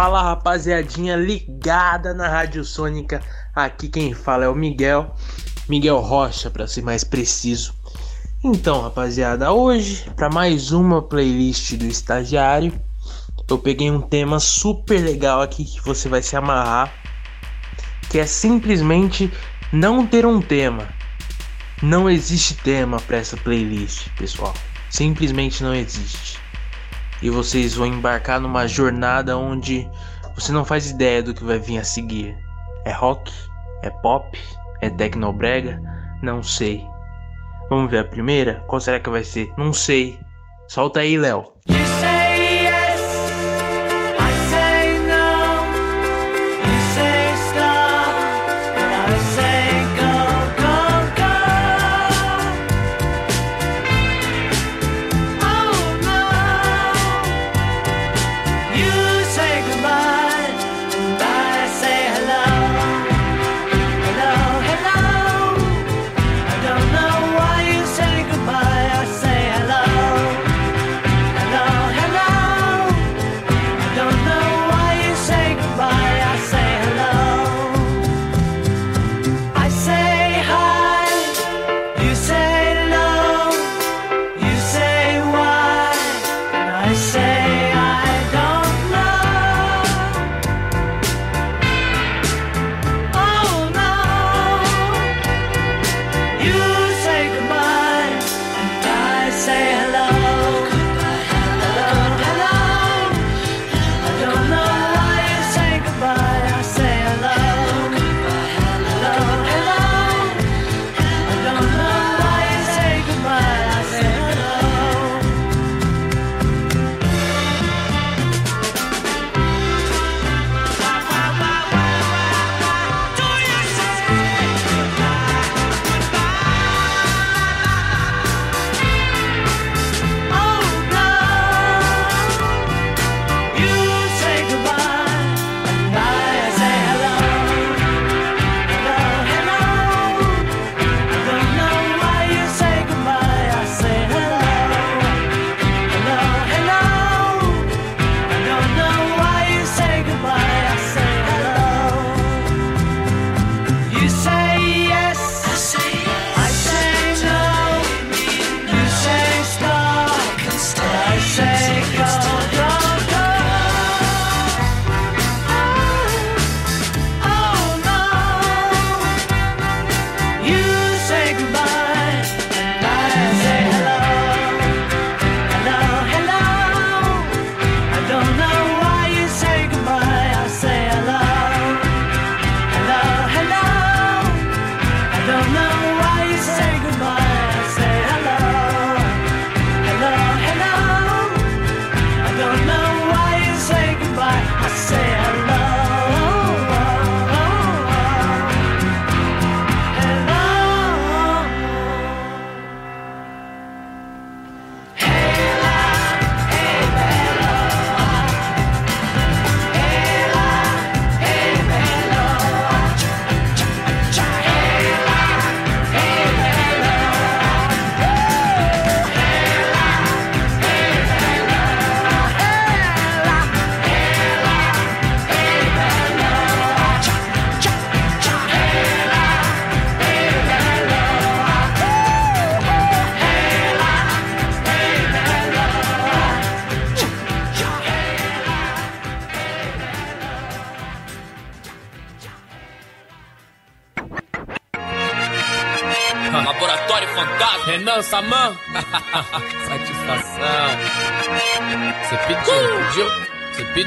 Fala rapaziadinha ligada na Rádio Sônica. Aqui quem fala é o Miguel, Miguel Rocha para ser mais preciso. Então, rapaziada, hoje para mais uma playlist do estagiário, eu peguei um tema super legal aqui que você vai se amarrar, que é simplesmente não ter um tema. Não existe tema para essa playlist, pessoal. Simplesmente não existe e vocês vão embarcar numa jornada onde você não faz ideia do que vai vir a seguir. É rock? É pop? É tecnobrega? Não sei. Vamos ver a primeira? Qual será que vai ser? Não sei. Solta aí, Léo.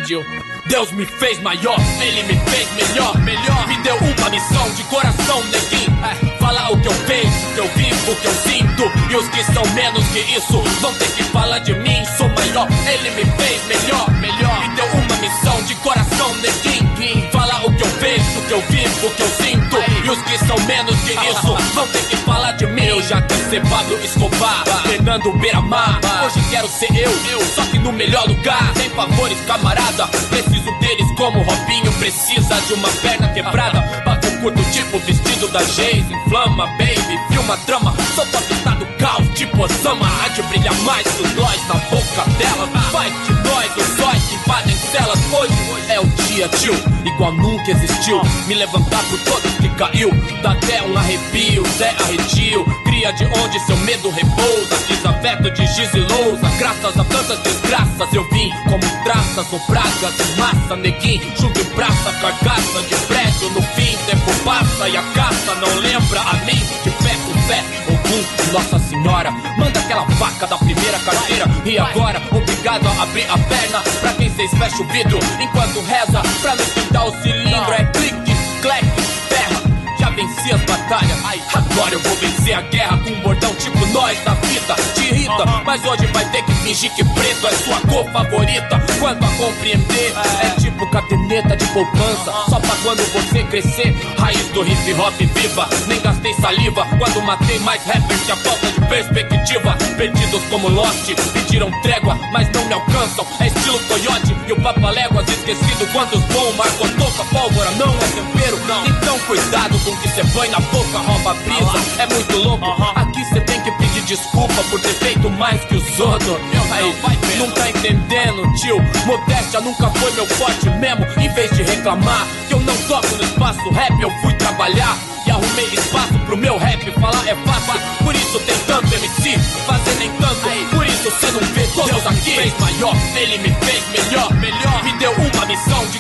Pediu. Deus me fez maior, Ele me fez melhor, melhor. Me deu uma missão de coração, neguinho. É, falar o que eu vejo, o que eu vivo, o que eu sinto. E os que são menos que isso vão ter que falar de mim. Sou maior, Ele me fez melhor, melhor. Me deu uma missão de coração, neguinho. Falar o que eu vejo, o que eu vivo, o que eu sinto. Os que são menos que isso vão ter que falar de mim. Eu já cansei Pablo Escobar, Fernando Beiramar. Hoje quero ser eu, eu, só que no melhor lugar. Sem favores, camarada. Preciso deles como Robinho precisa de uma perna quebrada. Curto tipo vestido da Geis. Inflama, baby, filma drama. Sou pra do caos, tipo Osama. Há de brilhar mais que nós na boca dela. Faz de nós os sóis que invadem celas. Hoje é o dia, tio, igual nunca existiu. Me levantar por todos que caiu, dá até um arrepio, Zé Arretio. De onde seu medo repousa, desaberto de giz e lousa. Graças a tantas desgraças eu vim como traças ou pragas de massa, neguinho. Junto em praça, carcaça de prédio. No fim, tempo passa e a caça não lembra a mim que fé com fé. Ogum, Nossa Senhora, manda aquela vaca da primeira carteira. E agora, obrigado a abrir a perna pra quem cês fecha o vidro enquanto reza. Pra não o cilindro, é clique. Já venci as batalhas, agora eu vou vencer a guerra com um bordão tipo nós da fita. Te irrita, mas hoje vai ter que fingir que preto é sua cor favorita. Quanto a compreender, é tipo caderneta de poupança. Só pra quando você crescer, raiz do hip hop viva. Nem gastei saliva quando matei mais rappers que a falta de perspectiva. Perdidos como Lost, pediram trégua, mas não me alcançam. É estilo coiote e o papaléguas esquecido. Quantos bom, Marco toca, pólvora não é tempero. Não. Então cuidado com que cê põe na boca, rouba a brisa. É muito louco, aqui cê tem que pedir desculpa por ter feito mais que os outros. Aí, não tá entendendo, tio? Modéstia nunca foi meu forte mesmo. Em vez de reclamar que eu não toco no espaço rap, eu fui trabalhar. E arrumei espaço pro meu rap, falar é fácil. Por isso tem tanto MC, fazer nem tanto. Por isso cê não vê todos aqui. Me fez maior, ele me fez melhor, melhor. Me deu uma missão de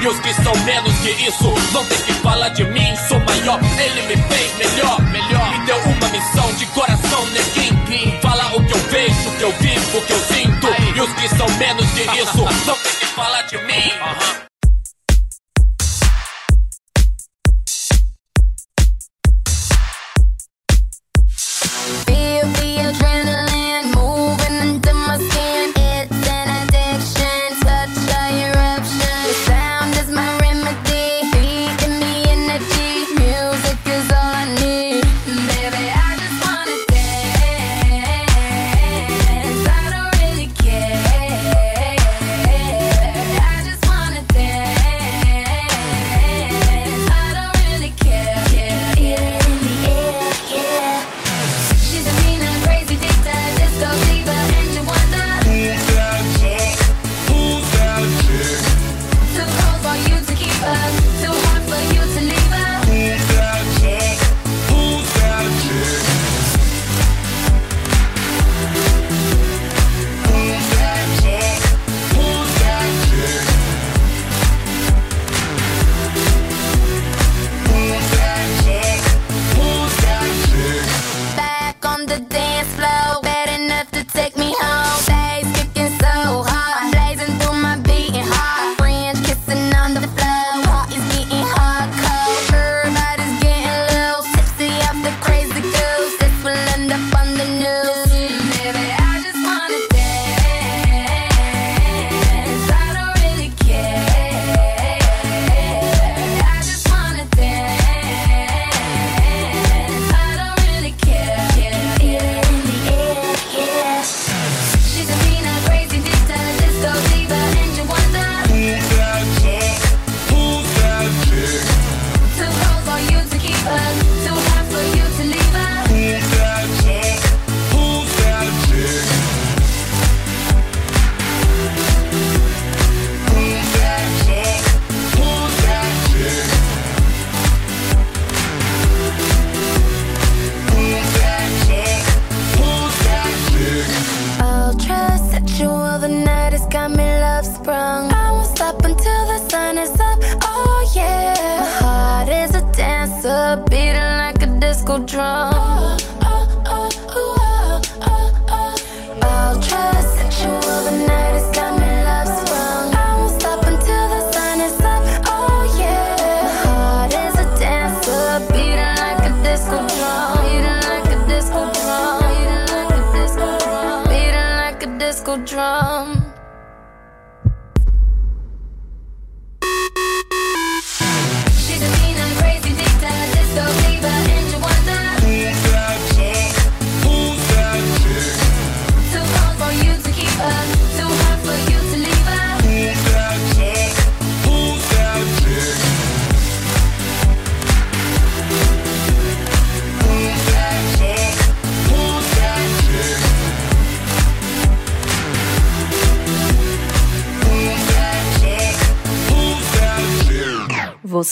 E os que são menos que isso vão ter que falar de mim. Sou maior, ele me fez melhor, melhor. Me deu uma missão de coração, neguinho. Falar o que eu vejo, o que eu vivo, o que eu sinto. E os que são menos que isso vão ter que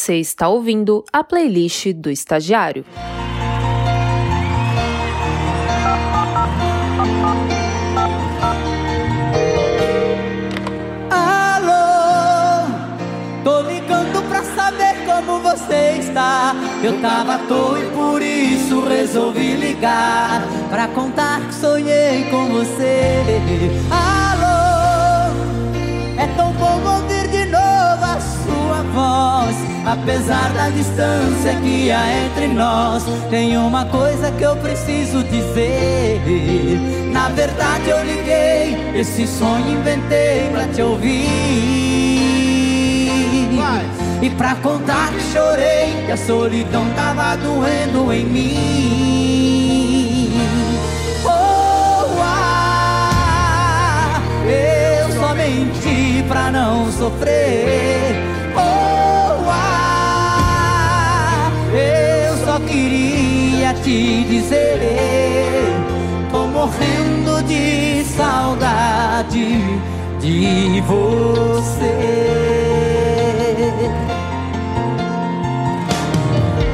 Você está ouvindo a playlist do estagiário. Alô, tô ligando pra saber como você está. Eu tava à toa e por isso resolvi ligar pra contar que sonhei com você. Alô, é tão bom ouvir Apesar da distância que há entre nós, tem uma coisa que eu preciso dizer. Na verdade, eu liguei, esse sonho inventei pra te ouvir. E pra contar que chorei, que a solidão tava doendo em mim. Oh, ah, eu só menti pra não sofrer. Queria te dizer. Tô morrendo de saudade de você.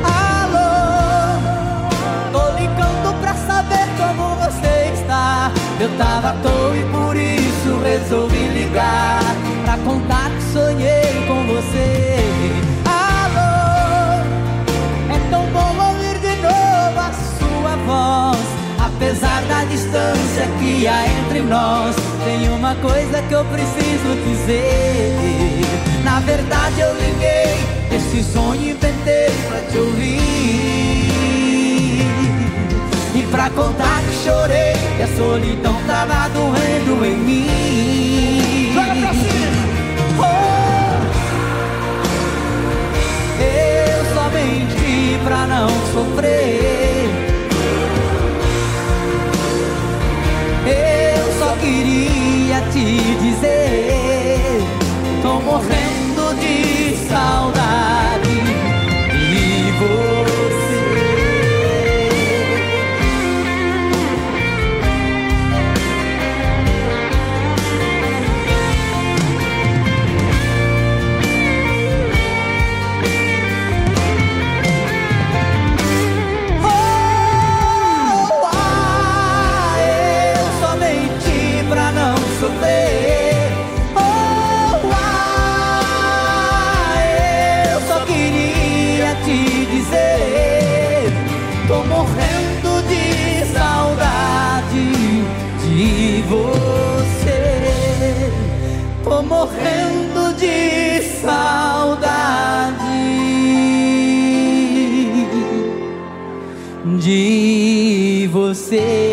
Alô, tô ligando pra saber como você está. Eu tava à toa e por isso resolvi ligar pra contar que sonhei com você. Distância que há entre nós, tem uma coisa que eu preciso dizer. Na verdade, eu liguei, esse sonho inventei pra te ouvir. E pra contar que chorei, que a solidão tava doendo em mim. Oh, eu só menti pra não sofrer. Você.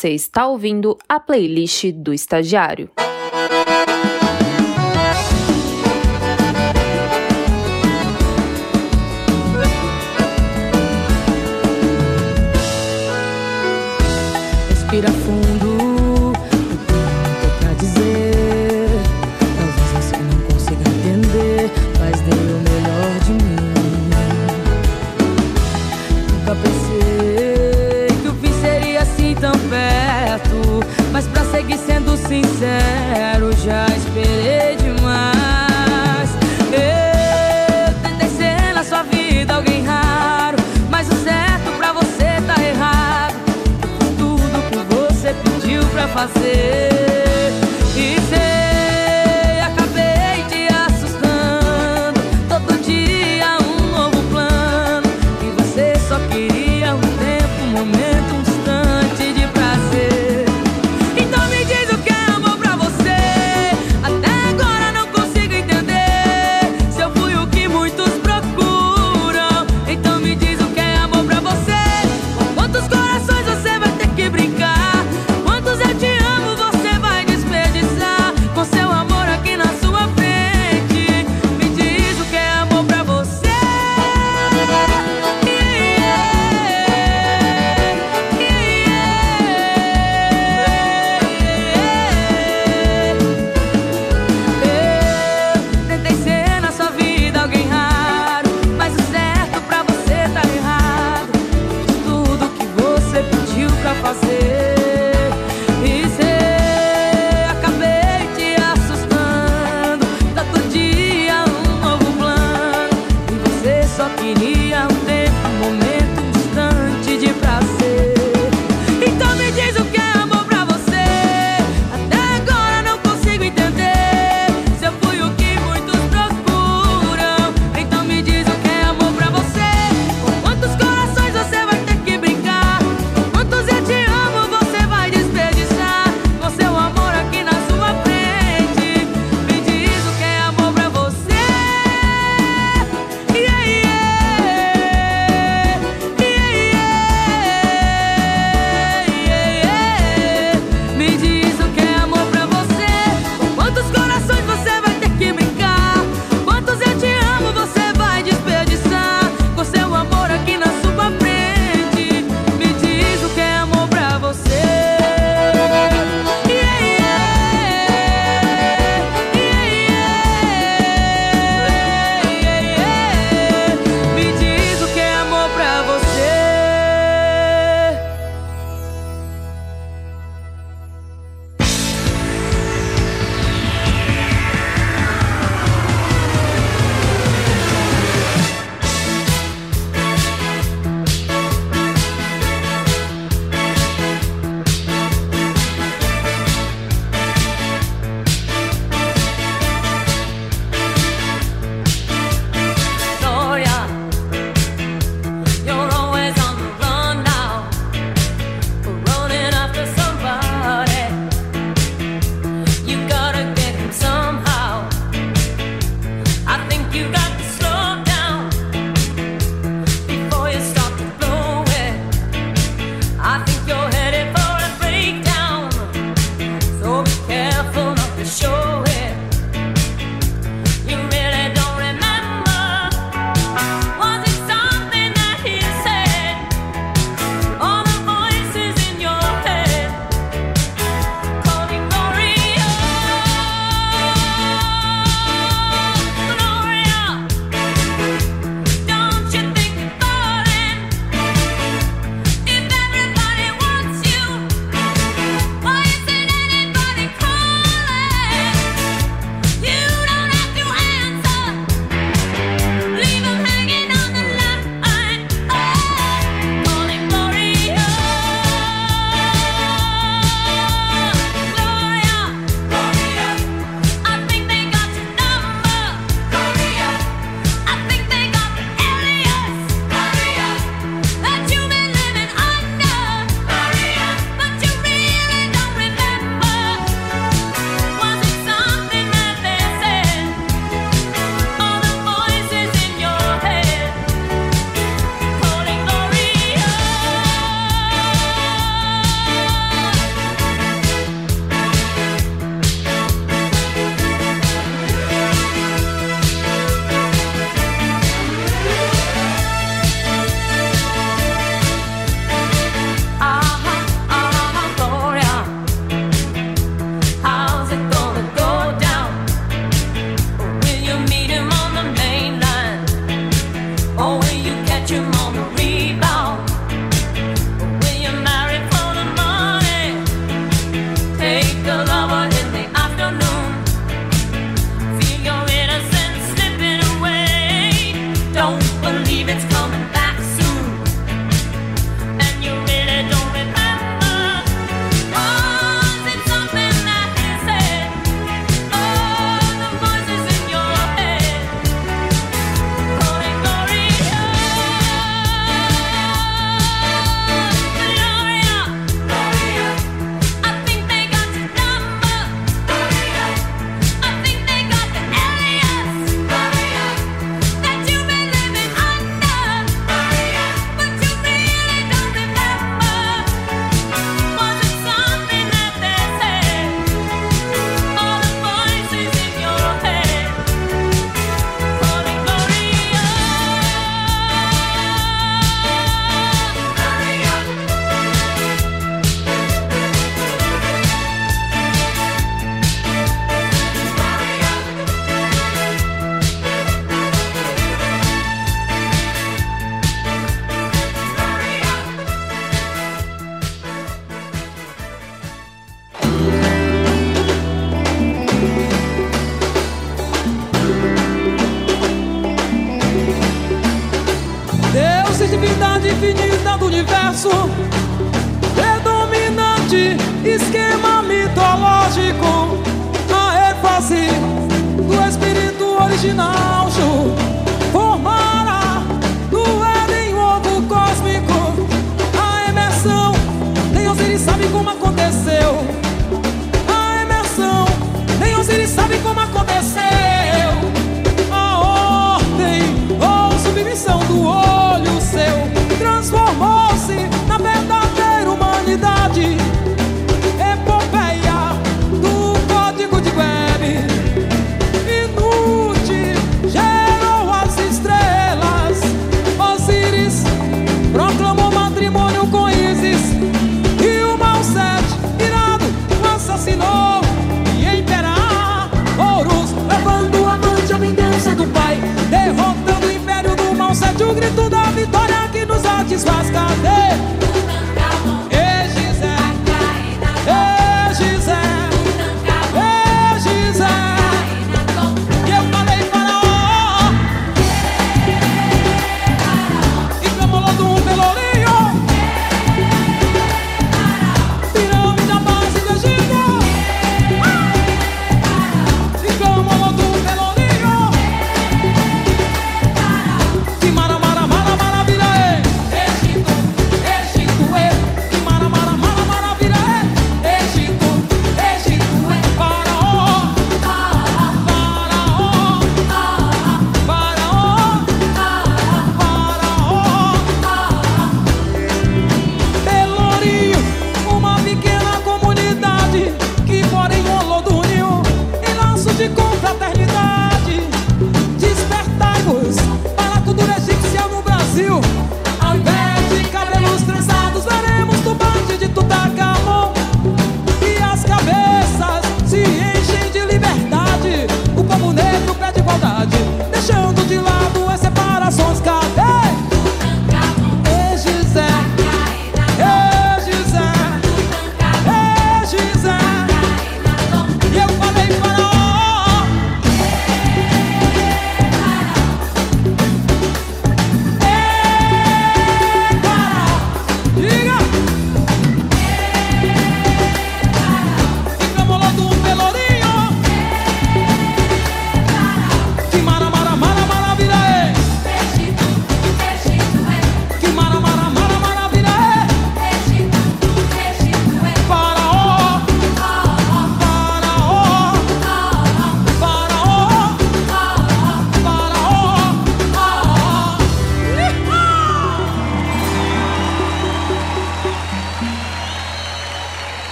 Você está ouvindo a playlist do estagiário. Respira fundo,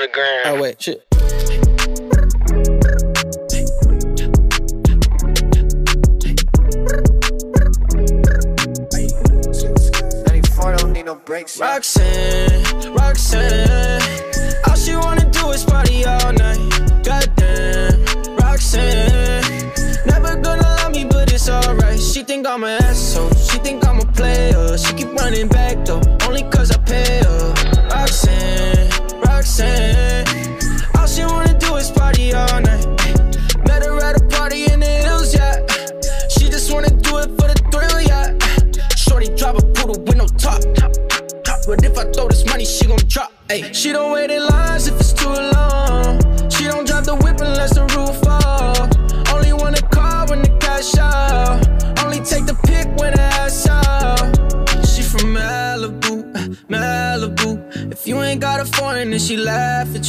Bitches love the gram. Oh wait, shit. Roxanne, Roxanne, all she wanna do is party all night. Goddamn, Roxanne, never gonna love me, but it's alright. She think I'm an asshole, she think I'm a player. She keep running back though, only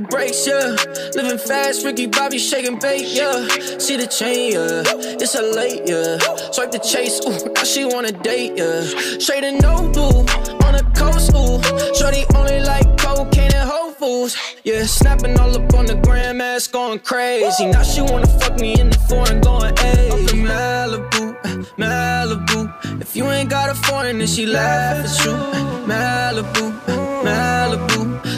No brakes, yeah. Living fast, Ricky Bobby shaking bait, yeah. See the chain, yeah. It's a late, yeah. Swipe the chase, ooh, now she wanna date, yeah. Straight and no blue, on the coast, ooh. Shorty only like cocaine and Whole Foods, yeah. Snapping all up on the grandmas, going crazy. Now she wanna fuck me in the foreign, going, ayy. Up in Malibu, Malibu. If you ain't got a foreign, then she laugh at you. Malibu, Malibu.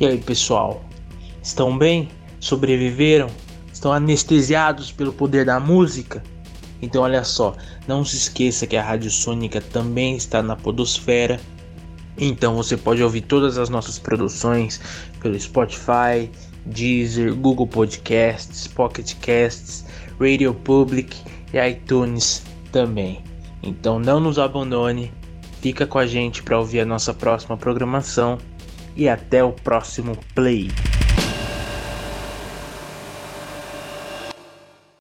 E aí, pessoal? Estão bem? Sobreviveram? Estão anestesiados pelo poder da música? Então, olha só, não se esqueça que a Rádio Sônica também está na Podosfera. Então, você pode ouvir todas as nossas produções pelo Spotify, Deezer, Google Podcasts, Pocket Casts, Radio Public e iTunes também. Então, não nos abandone, fica com a gente para ouvir a nossa próxima programação e até o próximo play.